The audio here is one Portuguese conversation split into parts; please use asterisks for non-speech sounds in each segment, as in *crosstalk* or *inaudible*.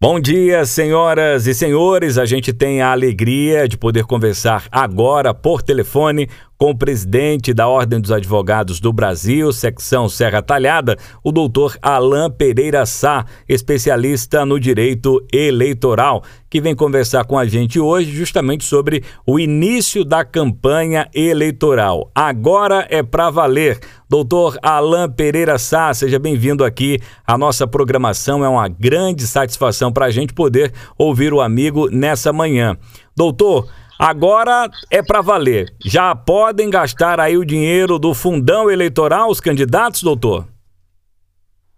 Bom dia, senhoras e senhores. A gente tem a alegria de poder conversar agora por telefone com o presidente da Ordem dos Advogados do Brasil, secção Serra Talhada, o doutor Alain Pereira Sá, especialista no direito eleitoral, que vem conversar com a gente hoje justamente sobre o início da campanha eleitoral. Agora é para valer. Doutor Alain Pereira Sá, seja bem-vindo aqui à nossa programação. É uma grande satisfação para a gente poder ouvir o amigo nessa manhã. Doutor, Agora é para valer. Já podem gastar aí o dinheiro do fundão eleitoral os candidatos, doutor?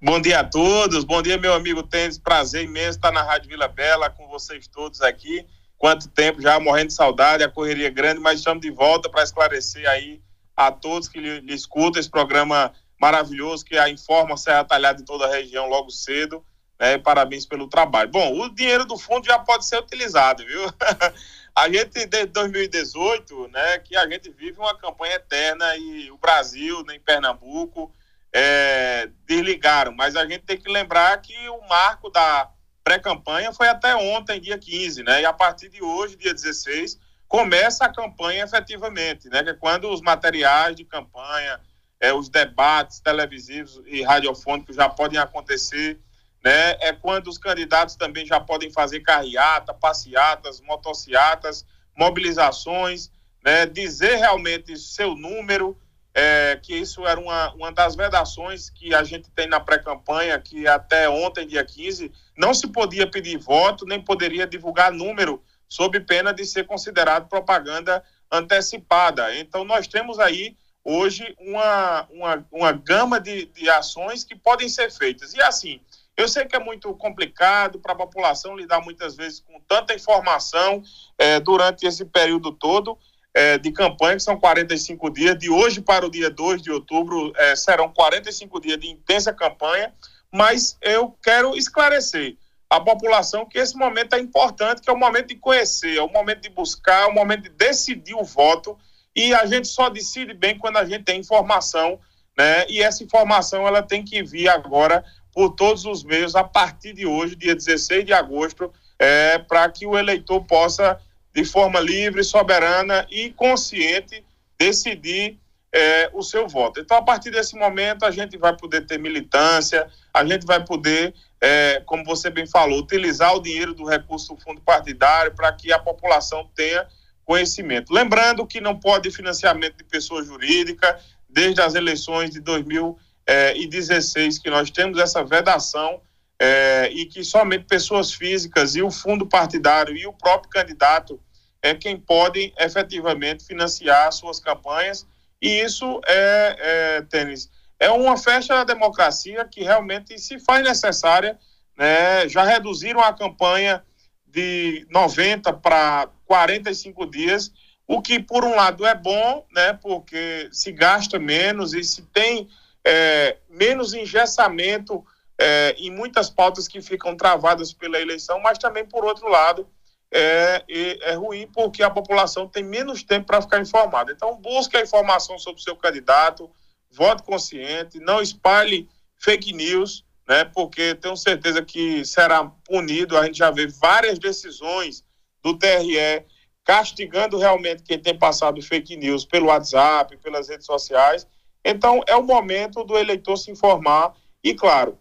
Bom dia a todos. Bom dia, meu amigo Tênis. Prazer imenso estar na Rádio Vila Bela com vocês todos aqui. Quanto tempo já morrendo de saudade, a correria é grande, mas estamos de volta para esclarecer aí a todos que lhe, lhe escutam esse programa maravilhoso que a informa Serra Talhada em toda a região logo cedo. Né? Parabéns pelo trabalho. Bom, o dinheiro do fundo já pode ser utilizado, viu? *laughs* A gente, desde 2018, né, que a gente vive uma campanha eterna e o Brasil, nem Pernambuco, é, desligaram. Mas a gente tem que lembrar que o marco da pré-campanha foi até ontem, dia 15, né? E a partir de hoje, dia 16, começa a campanha efetivamente, né? Que é quando os materiais de campanha, é, os debates televisivos e radiofônicos já podem acontecer né? É quando os candidatos também já podem fazer carreata, passeatas, motociatas, mobilizações, né? Dizer realmente seu número, é, que isso era uma, uma das vedações que a gente tem na pré-campanha, que até ontem, dia 15, não se podia pedir voto, nem poderia divulgar número, sob pena de ser considerado propaganda antecipada. Então, nós temos aí hoje uma, uma, uma gama de, de ações que podem ser feitas. E assim, eu sei que é muito complicado para a população lidar muitas vezes com tanta informação é, durante esse período todo é, de campanha, que são 45 dias. De hoje para o dia 2 de outubro é, serão 45 dias de intensa campanha, mas eu quero esclarecer a população que esse momento é importante, que é o momento de conhecer, é o momento de buscar, é o momento de decidir o voto, e a gente só decide bem quando a gente tem informação, né? E essa informação ela tem que vir agora por todos os meios a partir de hoje, dia 16 de agosto, é, para que o eleitor possa, de forma livre, soberana e consciente, decidir é, o seu voto. Então, a partir desse momento, a gente vai poder ter militância, a gente vai poder, é, como você bem falou, utilizar o dinheiro do recurso do fundo partidário para que a população tenha conhecimento. Lembrando que não pode financiamento de pessoa jurídica, desde as eleições de 2020 é, e 16 que nós temos essa vedação é, e que somente pessoas físicas e o fundo partidário e o próprio candidato é quem podem efetivamente financiar suas campanhas. E isso é, é tênis é uma festa da democracia que realmente se faz necessária né, já reduziram a campanha de 90 para 45 dias o que por um lado é bom né? Porque se gasta menos e se tem é, menos engessamento é, em muitas pautas que ficam travadas pela eleição, mas também, por outro lado, é, é ruim porque a população tem menos tempo para ficar informada. Então, busque a informação sobre o seu candidato, vote consciente, não espalhe fake news, né, porque tenho certeza que será punido. A gente já vê várias decisões do TRE castigando realmente quem tem passado fake news pelo WhatsApp, pelas redes sociais, então, é o momento do eleitor se informar e, claro,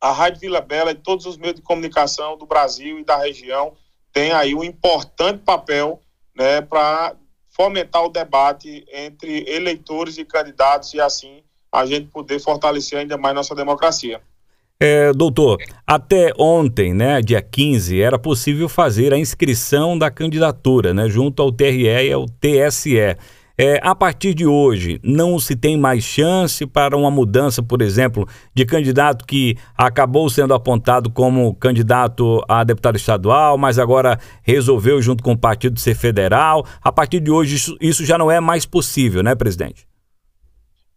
a Rádio Vila Bela e todos os meios de comunicação do Brasil e da região têm aí um importante papel né, para fomentar o debate entre eleitores e candidatos e, assim, a gente poder fortalecer ainda mais nossa democracia. É, doutor, até ontem, né, dia 15, era possível fazer a inscrição da candidatura, né, junto ao TRE e ao TSE. É, a partir de hoje, não se tem mais chance para uma mudança, por exemplo, de candidato que acabou sendo apontado como candidato a deputado estadual, mas agora resolveu, junto com o partido, ser federal. A partir de hoje, isso, isso já não é mais possível, né, presidente?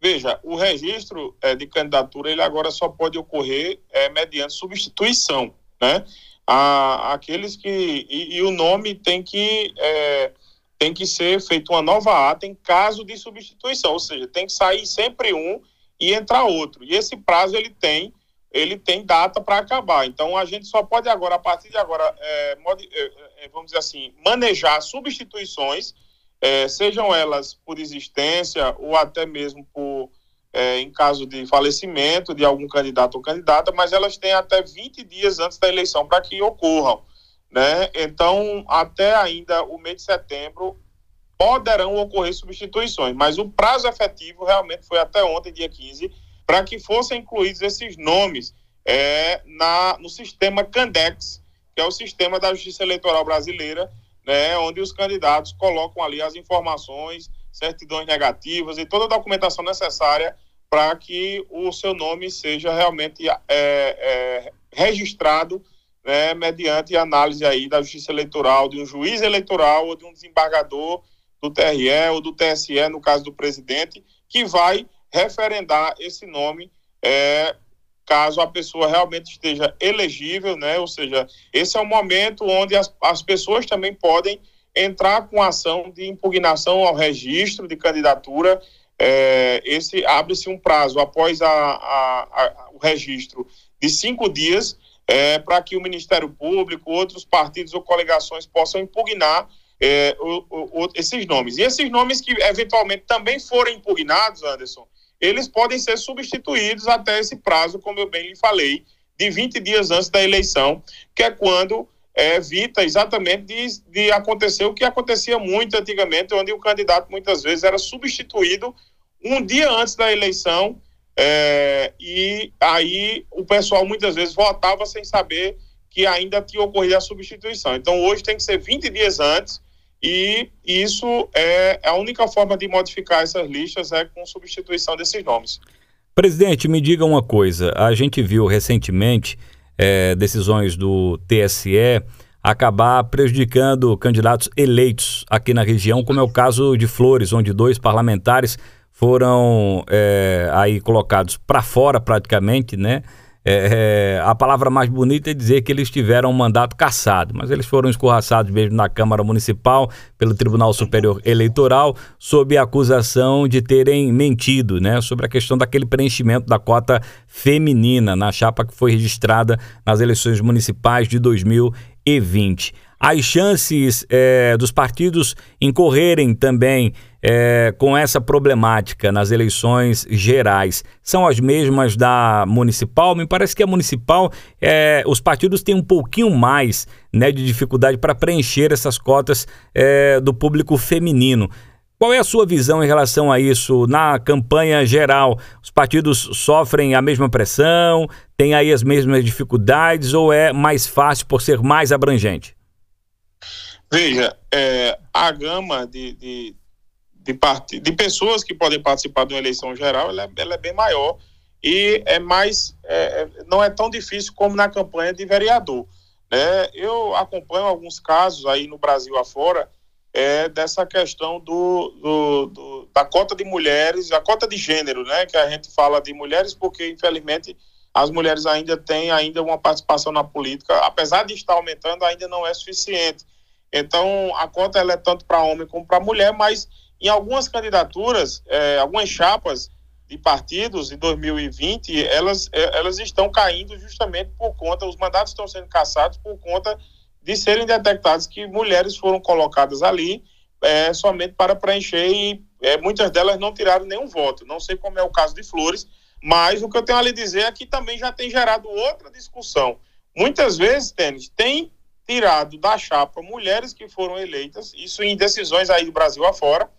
Veja, o registro é, de candidatura ele agora só pode ocorrer é, mediante substituição, né? A, aqueles que e, e, o nome tem que é, tem que ser feita uma nova ata em caso de substituição, ou seja, tem que sair sempre um e entrar outro. E esse prazo ele tem ele tem data para acabar. Então, a gente só pode agora, a partir de agora, é, é, vamos dizer assim, manejar substituições, é, sejam elas por existência ou até mesmo por, é, em caso de falecimento de algum candidato ou candidata, mas elas têm até 20 dias antes da eleição para que ocorram. Né? Então, até ainda o mês de setembro, poderão ocorrer substituições, mas o prazo efetivo realmente foi até ontem, dia 15, para que fossem incluídos esses nomes é, na, no sistema Candex, que é o sistema da Justiça Eleitoral Brasileira, né, onde os candidatos colocam ali as informações, certidões negativas e toda a documentação necessária para que o seu nome seja realmente é, é, registrado né, mediante análise aí da Justiça Eleitoral, de um juiz eleitoral ou de um desembargador do TRE ou do TSE, no caso do presidente, que vai referendar esse nome é, caso a pessoa realmente esteja elegível, né? Ou seja, esse é o momento onde as, as pessoas também podem entrar com ação de impugnação ao registro de candidatura. É, esse abre-se um prazo após a, a, a, o registro de cinco dias é, para que o Ministério Público, outros partidos ou coligações possam impugnar é, o, o, esses nomes. E esses nomes que eventualmente também forem impugnados, Anderson, eles podem ser substituídos até esse prazo, como eu bem lhe falei, de 20 dias antes da eleição, que é quando é, evita exatamente de, de acontecer o que acontecia muito antigamente, onde o candidato muitas vezes era substituído um dia antes da eleição é, e aí o pessoal muitas vezes votava sem saber que ainda tinha ocorrido a substituição. Então hoje tem que ser 20 dias antes e isso é a única forma de modificar essas listas é com substituição desses nomes. Presidente, me diga uma coisa. A gente viu recentemente é, decisões do TSE acabar prejudicando candidatos eleitos aqui na região, como é o caso de Flores, onde dois parlamentares foram é, aí colocados para fora praticamente, né? É, é, a palavra mais bonita é dizer que eles tiveram um mandato cassado, mas eles foram escorraçados mesmo na Câmara Municipal pelo Tribunal Superior Eleitoral sob a acusação de terem mentido, né, sobre a questão daquele preenchimento da cota feminina na chapa que foi registrada nas eleições municipais de 2020 as chances é, dos partidos incorrerem também é, com essa problemática nas eleições gerais são as mesmas da municipal? Me parece que a municipal, é, os partidos têm um pouquinho mais né, de dificuldade para preencher essas cotas é, do público feminino. Qual é a sua visão em relação a isso na campanha geral? Os partidos sofrem a mesma pressão, têm aí as mesmas dificuldades ou é mais fácil por ser mais abrangente? Veja, é, a gama de, de, de, part... de pessoas que podem participar de uma eleição geral, ela é, ela é bem maior e é mais, é, é, não é tão difícil como na campanha de vereador. Né? Eu acompanho alguns casos aí no Brasil afora é, dessa questão do, do, do, da cota de mulheres, a cota de gênero, né? que a gente fala de mulheres porque, infelizmente, as mulheres ainda têm ainda uma participação na política, apesar de estar aumentando, ainda não é suficiente. Então, a cota ela é tanto para homem como para mulher, mas em algumas candidaturas, é, algumas chapas de partidos em 2020, elas, é, elas estão caindo justamente por conta, os mandatos estão sendo caçados por conta de serem detectados que mulheres foram colocadas ali é, somente para preencher e é, muitas delas não tiraram nenhum voto. Não sei como é o caso de Flores, mas o que eu tenho a lhe dizer é que também já tem gerado outra discussão. Muitas vezes, Tênis, tem tirado da chapa mulheres que foram eleitas, isso em decisões aí do Brasil afora.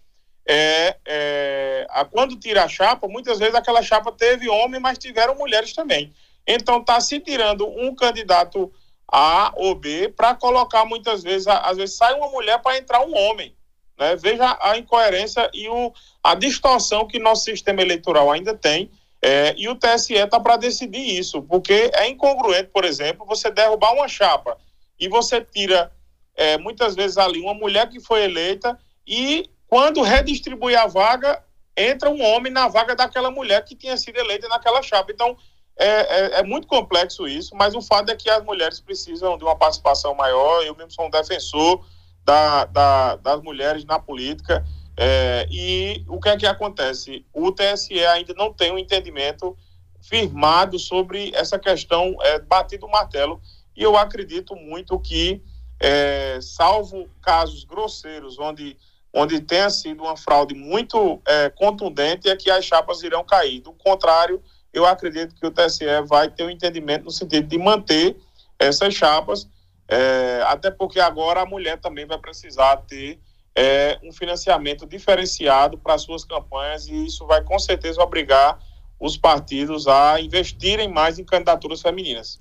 É, é, a, quando tira a chapa, muitas vezes aquela chapa teve homem, mas tiveram mulheres também. Então está se tirando um candidato A ou B para colocar muitas vezes, às vezes sai uma mulher para entrar um homem. Né? Veja a incoerência e o, a distorção que nosso sistema eleitoral ainda tem. É, e o TSE está para decidir isso, porque é incongruente, por exemplo, você derrubar uma chapa e você tira é, muitas vezes ali uma mulher que foi eleita e quando redistribui a vaga, entra um homem na vaga daquela mulher que tinha sido eleita naquela chapa. Então, é, é, é, muito complexo isso, mas o fato é que as mulheres precisam de uma participação maior. Eu mesmo sou um defensor da, da, das mulheres na política. É, e o que é que acontece? O TSE ainda não tem um entendimento firmado sobre essa questão, é, batido o martelo. E eu acredito muito que, é, salvo casos grosseiros, onde, onde tenha sido uma fraude muito é, contundente, é que as chapas irão cair. Do contrário, eu acredito que o TSE vai ter um entendimento no sentido de manter essas chapas, é, até porque agora a mulher também vai precisar ter é, um financiamento diferenciado para suas campanhas e isso vai com certeza obrigar os partidos a investirem mais em candidaturas femininas.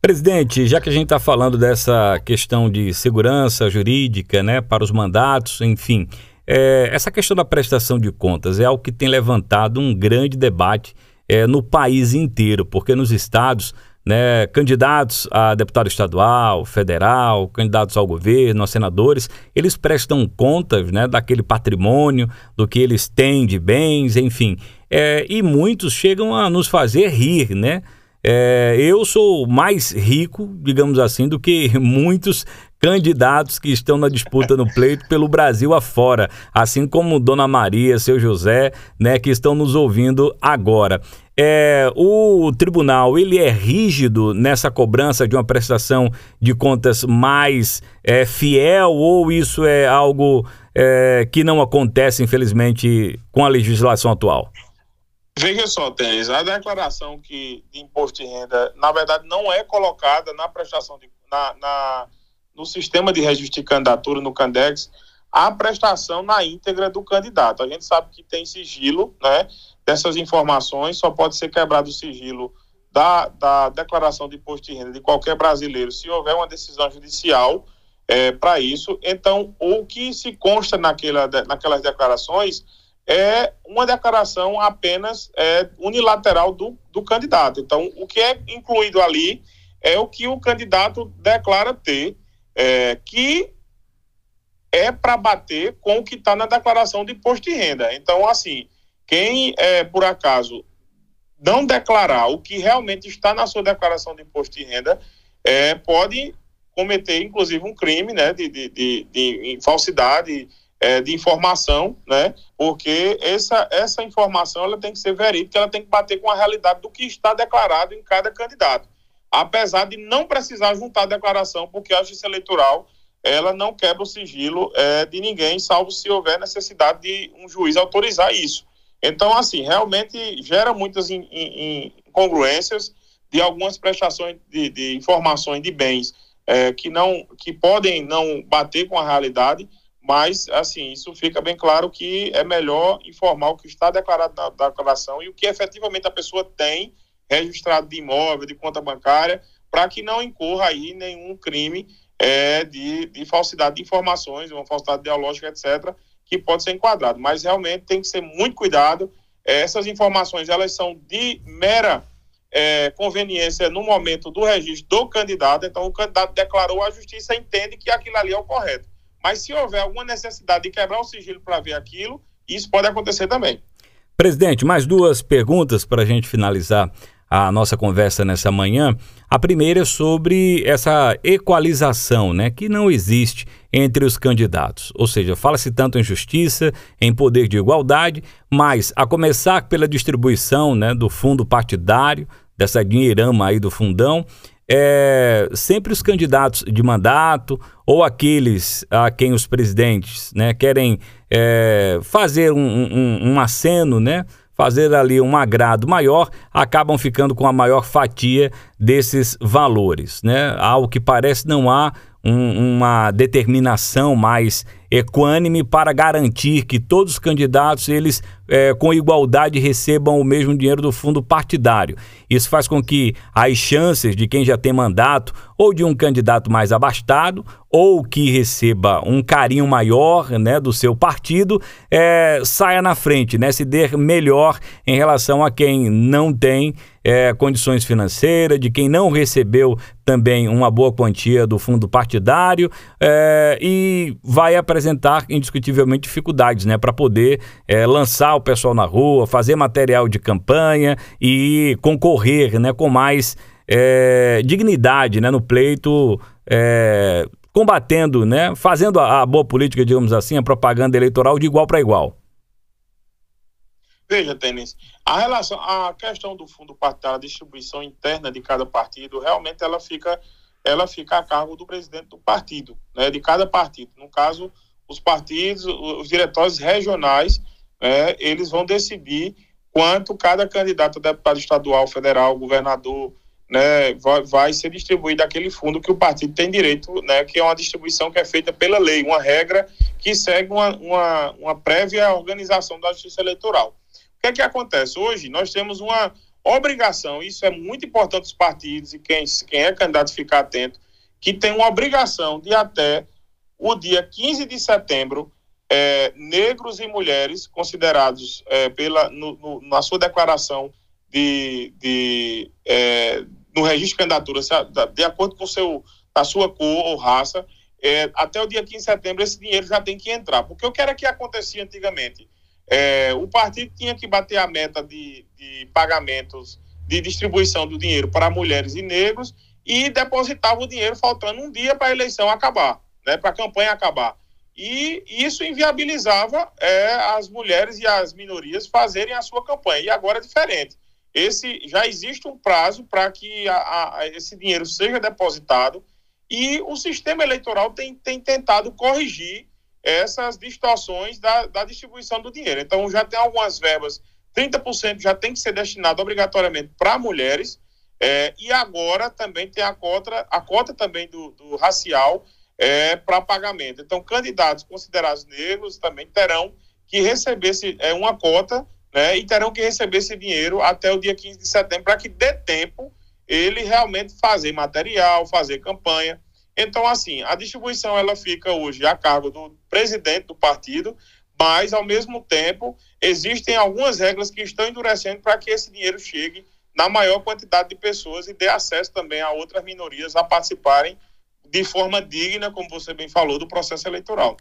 Presidente, já que a gente está falando dessa questão de segurança jurídica, né, para os mandatos, enfim, é, essa questão da prestação de contas é algo que tem levantado um grande debate é, no país inteiro, porque nos estados né, candidatos a deputado estadual, federal, candidatos ao governo, a senadores, eles prestam contas né, daquele patrimônio, do que eles têm de bens, enfim. É, e muitos chegam a nos fazer rir, né? É, eu sou mais rico, digamos assim, do que *laughs* muitos candidatos que estão na disputa no pleito pelo Brasil afora, assim como Dona Maria, seu José, né, que estão nos ouvindo agora. É, o tribunal ele é rígido nessa cobrança de uma prestação de contas mais é, fiel ou isso é algo é, que não acontece, infelizmente, com a legislação atual? Veja só, Tênis, a declaração que, de imposto de renda, na verdade, não é colocada na prestação de, na, na, no sistema de registro de candidatura, no Candex, a prestação na íntegra do candidato. A gente sabe que tem sigilo, né? Dessas informações, só pode ser quebrado o sigilo da, da declaração de imposto de renda de qualquer brasileiro se houver uma decisão judicial é, para isso. Então, o que se consta naquela, naquelas declarações é uma declaração apenas é, unilateral do, do candidato. Então, o que é incluído ali é o que o candidato declara ter, é, que é para bater com o que está na declaração de imposto de renda. Então, assim, quem, é, por acaso, não declarar o que realmente está na sua declaração de imposto de renda, é, pode cometer, inclusive, um crime né, de, de, de, de falsidade é, de informação, né? Porque essa, essa informação ela tem que ser verídica, ela tem que bater com a realidade do que está declarado em cada candidato. Apesar de não precisar juntar a declaração, porque a justiça eleitoral ela não quebra o sigilo é, de ninguém, salvo se houver necessidade de um juiz autorizar isso. Então, assim, realmente gera muitas incongruências de algumas prestações de, de informações de bens é, que não que podem não bater com a realidade mas, assim, isso fica bem claro que é melhor informar o que está declarado na declaração e o que efetivamente a pessoa tem registrado de imóvel, de conta bancária, para que não incorra aí nenhum crime é, de, de falsidade de informações, uma falsidade ideológica, etc., que pode ser enquadrado. Mas realmente tem que ser muito cuidado. Essas informações, elas são de mera é, conveniência no momento do registro do candidato. Então, o candidato declarou, a justiça entende que aquilo ali é o correto. Mas se houver alguma necessidade de quebrar o sigilo para ver aquilo, isso pode acontecer também. Presidente, mais duas perguntas para a gente finalizar a nossa conversa nessa manhã. A primeira é sobre essa equalização, né, que não existe entre os candidatos. Ou seja, fala-se tanto em justiça, em poder de igualdade, mas a começar pela distribuição, né, do fundo partidário, dessa dinheirama aí do fundão, é, sempre os candidatos de mandato ou aqueles a quem os presidentes né, querem é, fazer um, um, um aceno, né, fazer ali um agrado maior, acabam ficando com a maior fatia desses valores. Né? Ao que parece, não há um, uma determinação mais equânime para garantir que todos os candidatos eles é, com igualdade recebam o mesmo dinheiro do fundo partidário. Isso faz com que as chances de quem já tem mandato ou de um candidato mais abastado ou que receba um carinho maior né, do seu partido é, saia na frente, né, se der melhor em relação a quem não tem é, condições financeiras, de quem não recebeu também uma boa quantia do fundo partidário é, e vai apresentar indiscutivelmente dificuldades né, para poder é, lançar o pessoal na rua, fazer material de campanha e concorrer né, com mais é, dignidade né, no pleito, é, combatendo, né, fazendo a, a boa política, digamos assim, a propaganda eleitoral de igual para igual. Veja, Tênis, a relação, a questão do fundo partidário, a distribuição interna de cada partido, realmente ela fica, ela fica a cargo do presidente do partido, né, de cada partido. No caso, os partidos, os diretórios regionais, né, eles vão decidir quanto cada candidato a deputado estadual, federal, governador, né, vai, vai ser distribuído aquele fundo que o partido tem direito, né, que é uma distribuição que é feita pela lei, uma regra que segue uma, uma, uma prévia organização da justiça eleitoral. O que é que acontece? Hoje nós temos uma obrigação, isso é muito importante os partidos e quem, quem é candidato ficar atento, que tem uma obrigação de até o dia 15 de setembro, é, negros e mulheres considerados é, pela, no, no, na sua declaração de, de é, no registro de candidatura, de acordo com seu, a sua cor ou raça, é, até o dia 15 de setembro esse dinheiro já tem que entrar. Porque o que era que acontecia antigamente? É, o partido tinha que bater a meta de, de pagamentos de distribuição do dinheiro para mulheres e negros e depositava o dinheiro faltando um dia para a eleição acabar, né, para a campanha acabar. E isso inviabilizava é, as mulheres e as minorias fazerem a sua campanha. E agora é diferente. Esse já existe um prazo para que a, a, esse dinheiro seja depositado e o sistema eleitoral tem, tem tentado corrigir essas distorções da, da distribuição do dinheiro. Então, já tem algumas verbas, 30% já tem que ser destinado obrigatoriamente para mulheres, é, e agora também tem a cota, a cota também do, do racial é, para pagamento. Então, candidatos considerados negros também terão que receber esse, é, uma cota né, e terão que receber esse dinheiro até o dia 15 de setembro para que dê tempo ele realmente fazer material, fazer campanha. Então, assim, a distribuição ela fica hoje a cargo do presidente do partido, mas, ao mesmo tempo, existem algumas regras que estão endurecendo para que esse dinheiro chegue na maior quantidade de pessoas e dê acesso também a outras minorias a participarem de forma digna, como você bem falou, do processo eleitoral.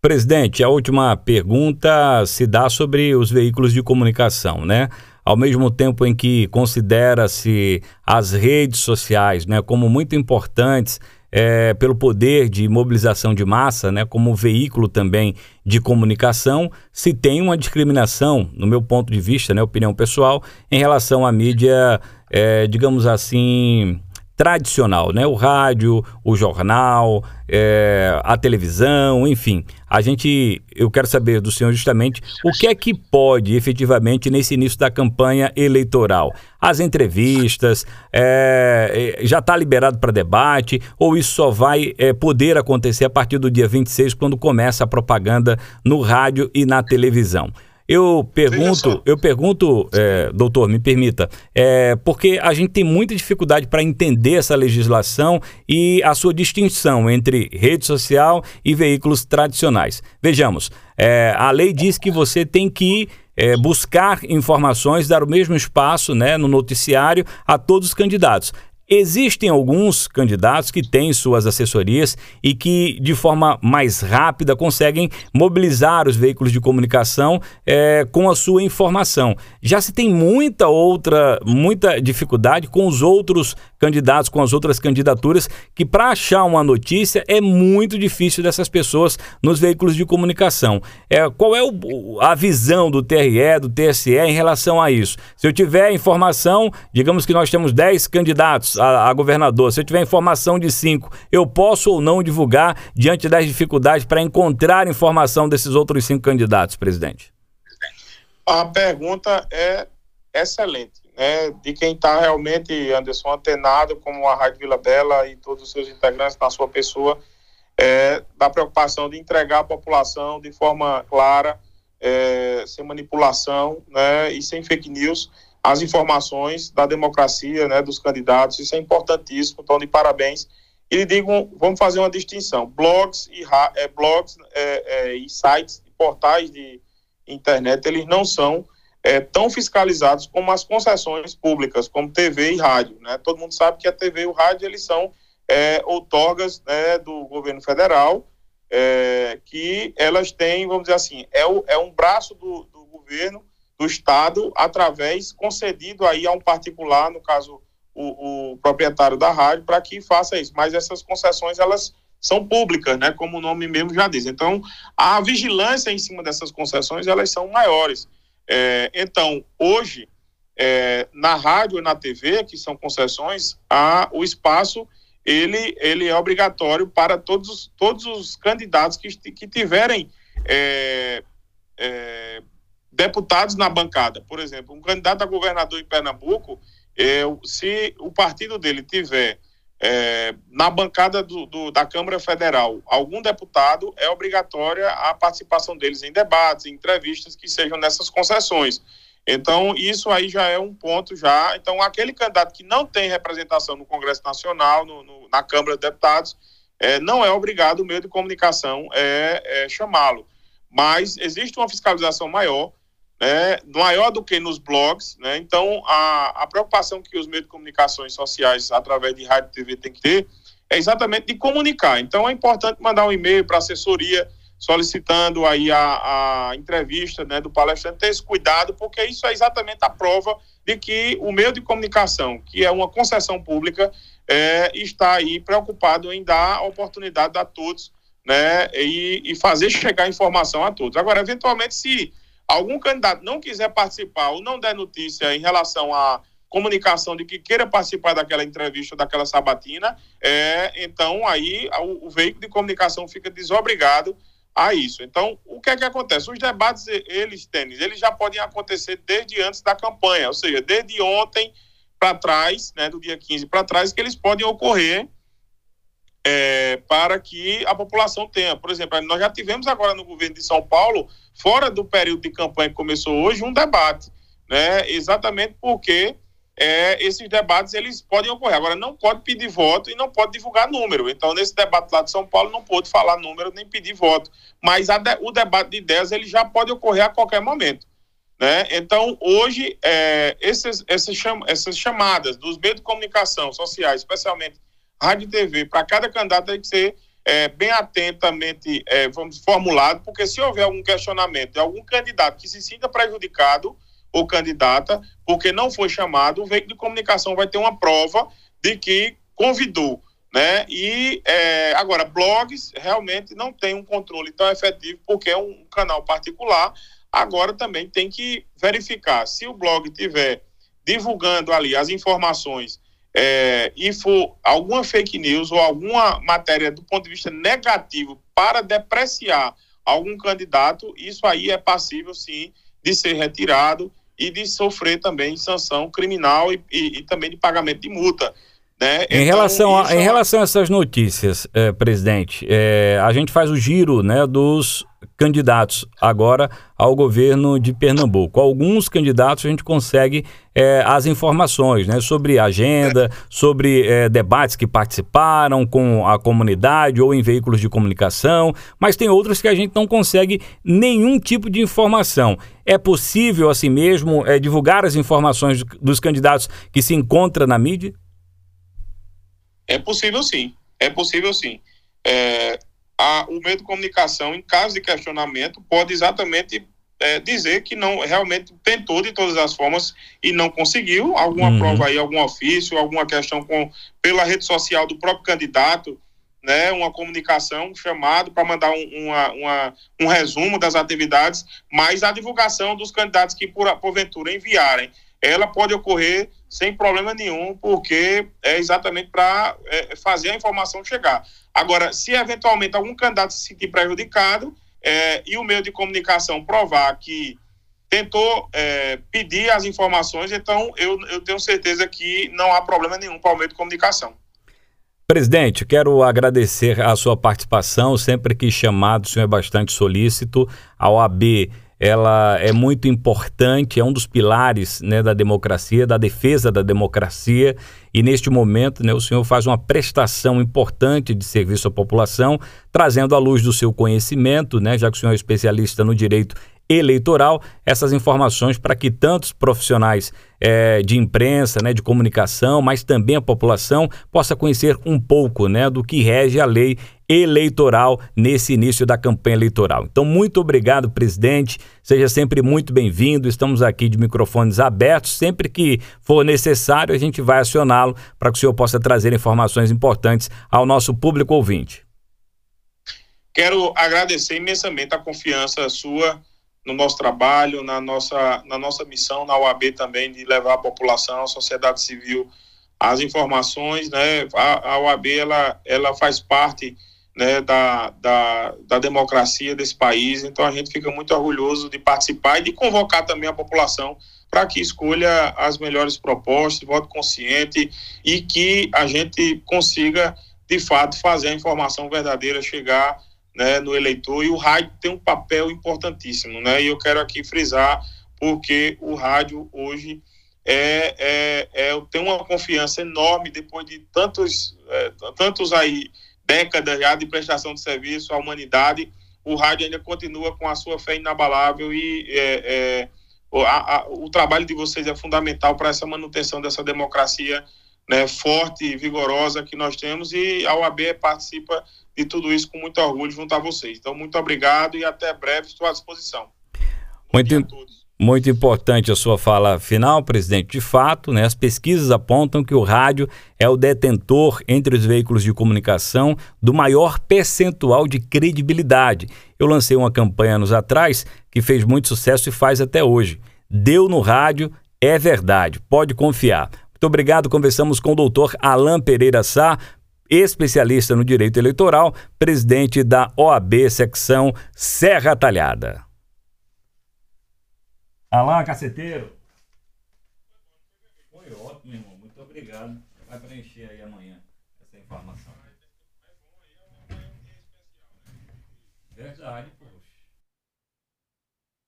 Presidente, a última pergunta se dá sobre os veículos de comunicação, né? Ao mesmo tempo em que considera-se as redes sociais, né, como muito importantes é, pelo poder de mobilização de massa, né, como veículo também de comunicação, se tem uma discriminação, no meu ponto de vista, né, opinião pessoal, em relação à mídia, é, digamos assim, tradicional, né? O rádio, o jornal, é, a televisão, enfim. A gente, eu quero saber do senhor justamente o que é que pode efetivamente nesse início da campanha eleitoral. As entrevistas, é, é já está liberado para debate ou isso só vai é, poder acontecer a partir do dia 26, quando começa a propaganda no rádio e na televisão? Eu pergunto, eu pergunto, é, doutor, me permita, é, porque a gente tem muita dificuldade para entender essa legislação e a sua distinção entre rede social e veículos tradicionais. Vejamos, é, a lei diz que você tem que é, buscar informações, dar o mesmo espaço né, no noticiário a todos os candidatos. Existem alguns candidatos que têm suas assessorias e que, de forma mais rápida, conseguem mobilizar os veículos de comunicação é, com a sua informação. Já se tem muita outra, muita dificuldade com os outros candidatos, com as outras candidaturas, que para achar uma notícia é muito difícil dessas pessoas nos veículos de comunicação. É, qual é o, a visão do TRE, do TSE em relação a isso? Se eu tiver informação, digamos que nós temos 10 candidatos a, a governador, se eu tiver informação de cinco, eu posso ou não divulgar diante das dificuldades para encontrar informação desses outros cinco candidatos, presidente? A pergunta é excelente, né? De quem está realmente, Anderson, antenado, como a Rádio Vila Bela e todos os seus integrantes na sua pessoa, é, da preocupação de entregar à população de forma clara, é, sem manipulação né, e sem fake news, as informações da democracia, né, dos candidatos, isso é importantíssimo, então de parabéns. E digo, vamos fazer uma distinção, blogs e, é, blogs, é, é, e sites portais de internet, eles não são é, tão fiscalizados como as concessões públicas, como TV e rádio, né? Todo mundo sabe que a TV e o rádio, eles são é, outorgas né, do governo federal, é, que elas têm, vamos dizer assim, é, o, um braço do, do governo do Estado através concedido aí a um particular, no caso o, o proprietário da rádio, para que faça isso. Mas essas concessões elas são públicas, né, como o nome mesmo já diz. Então a vigilância em cima dessas concessões elas são maiores. É, então, hoje, é, na rádio e na TV, que são concessões, a, o espaço ele, ele é obrigatório para todos, todos os candidatos que, que tiverem é, é, deputados na bancada. Por exemplo, um candidato a governador em Pernambuco, se o partido dele tiver é, na bancada do, do, da Câmara Federal algum deputado, é obrigatória a participação deles em debates, em entrevistas que sejam nessas concessões. Então, isso aí já é um ponto já. Então, aquele candidato que não tem representação no Congresso Nacional, no, no, na Câmara de Deputados, é, não é obrigado o meio de comunicação é, é chamá-lo. Mas existe uma fiscalização maior, né, maior do que nos blogs. Né? Então, a, a preocupação que os meios de comunicações sociais, através de rádio e TV, tem que ter é exatamente de comunicar. Então, é importante mandar um e-mail para a assessoria solicitando aí a, a entrevista né, do palestrante, ter esse cuidado, porque isso é exatamente a prova de que o meio de comunicação, que é uma concessão pública, é, está aí preocupado em dar oportunidade a todos né, e, e fazer chegar informação a todos. Agora, eventualmente, se algum candidato não quiser participar ou não der notícia em relação à comunicação de que queira participar daquela entrevista, daquela sabatina, é, então aí o, o veículo de comunicação fica desobrigado a isso. Então, o que é que acontece? Os debates, eles, tênis, eles já podem acontecer desde antes da campanha, ou seja, desde ontem para trás, né, do dia 15 para trás, que eles podem ocorrer é, para que a população tenha. Por exemplo, nós já tivemos agora no governo de São Paulo, fora do período de campanha que começou hoje, um debate, né, exatamente porque é, esses debates eles podem ocorrer. Agora, não pode pedir voto e não pode divulgar número. Então, nesse debate lá de São Paulo, não pode falar número nem pedir voto. Mas de, o debate de ideias ele já pode ocorrer a qualquer momento. Né? Então, hoje, é, esses, cham, essas chamadas dos meios de comunicação sociais, especialmente rádio e TV, para cada candidato tem que ser é, bem atentamente é, vamos, formulado, porque se houver algum questionamento de algum candidato que se sinta prejudicado, ou candidata, porque não foi chamado, o veículo de comunicação vai ter uma prova de que convidou. Né? E é, agora, blogs realmente não tem um controle tão efetivo, porque é um canal particular. Agora também tem que verificar se o blog tiver divulgando ali as informações é, e for alguma fake news ou alguma matéria do ponto de vista negativo para depreciar algum candidato, isso aí é passível sim de ser retirado e de sofrer também sanção criminal e, e, e também de pagamento de multa. Né? Em, então, relação a, em é relação a essas notícias, eh, presidente, eh, a gente faz o giro né, dos candidatos agora ao governo de Pernambuco. Alguns candidatos a gente consegue eh, as informações né, sobre agenda, sobre debates que participaram com a comunidade ou em veículos de comunicação, mas tem outros que a gente não consegue nenhum tipo de informação. É possível, assim mesmo, divulgar as informações dos candidatos que se encontram na mídia? É possível sim, é possível sim. É, a, o meio de comunicação, em caso de questionamento, pode exatamente é, dizer que não realmente tentou de todas as formas e não conseguiu alguma uhum. prova aí, algum ofício, alguma questão com pela rede social do próprio candidato, né, uma comunicação, um chamado para mandar um, uma, uma, um resumo das atividades, mas a divulgação dos candidatos que por, porventura enviarem, ela pode ocorrer sem problema nenhum, porque é exatamente para é, fazer a informação chegar. Agora, se eventualmente algum candidato se sentir prejudicado é, e o meio de comunicação provar que tentou é, pedir as informações, então eu, eu tenho certeza que não há problema nenhum para o meio de comunicação. Presidente, quero agradecer a sua participação. Sempre que chamado, o senhor é bastante solícito. A OAB ela é muito importante, é um dos pilares né, da democracia, da defesa da democracia, e neste momento né, o senhor faz uma prestação importante de serviço à população, trazendo à luz do seu conhecimento, né, já que o senhor é especialista no direito eleitoral, essas informações para que tantos profissionais é, de imprensa, né, de comunicação, mas também a população possa conhecer um pouco né, do que rege a lei eleitoral nesse início da campanha eleitoral. Então, muito obrigado, presidente. Seja sempre muito bem-vindo. Estamos aqui de microfones abertos. Sempre que for necessário, a gente vai acioná-lo para que o senhor possa trazer informações importantes ao nosso público ouvinte. Quero agradecer imensamente a confiança sua no nosso trabalho, na nossa, na nossa missão na OAB também de levar a população, a sociedade civil, as informações, né? A, a OAB ela, ela faz parte né, da, da, da democracia desse país, então a gente fica muito orgulhoso de participar e de convocar também a população para que escolha as melhores propostas, voto consciente e que a gente consiga, de fato, fazer a informação verdadeira chegar né, no eleitor. E o rádio tem um papel importantíssimo, né? E eu quero aqui frisar, porque o rádio hoje é, é, é, tem uma confiança enorme depois de tantos, é, tantos aí décadas já de prestação de serviço à humanidade. O rádio ainda continua com a sua fé inabalável e é, é a, a, o trabalho de vocês é fundamental para essa manutenção dessa democracia né, forte e vigorosa que nós temos e a OAB participa de tudo isso com muito orgulho junto a vocês. Então, muito obrigado e até breve, estou à disposição. Muito, muito importante a sua fala final, presidente. De fato, né, as pesquisas apontam que o rádio é o detentor entre os veículos de comunicação do maior percentual de credibilidade. Eu lancei uma campanha anos atrás que fez muito sucesso e faz até hoje. Deu no rádio, é verdade, pode confiar. Muito obrigado. Conversamos com o doutor Alain Pereira Sá, especialista no direito eleitoral, presidente da OAB secção Serra Talhada. Alain Caceteiro. Foi ótimo, irmão. Muito obrigado. Vai preencher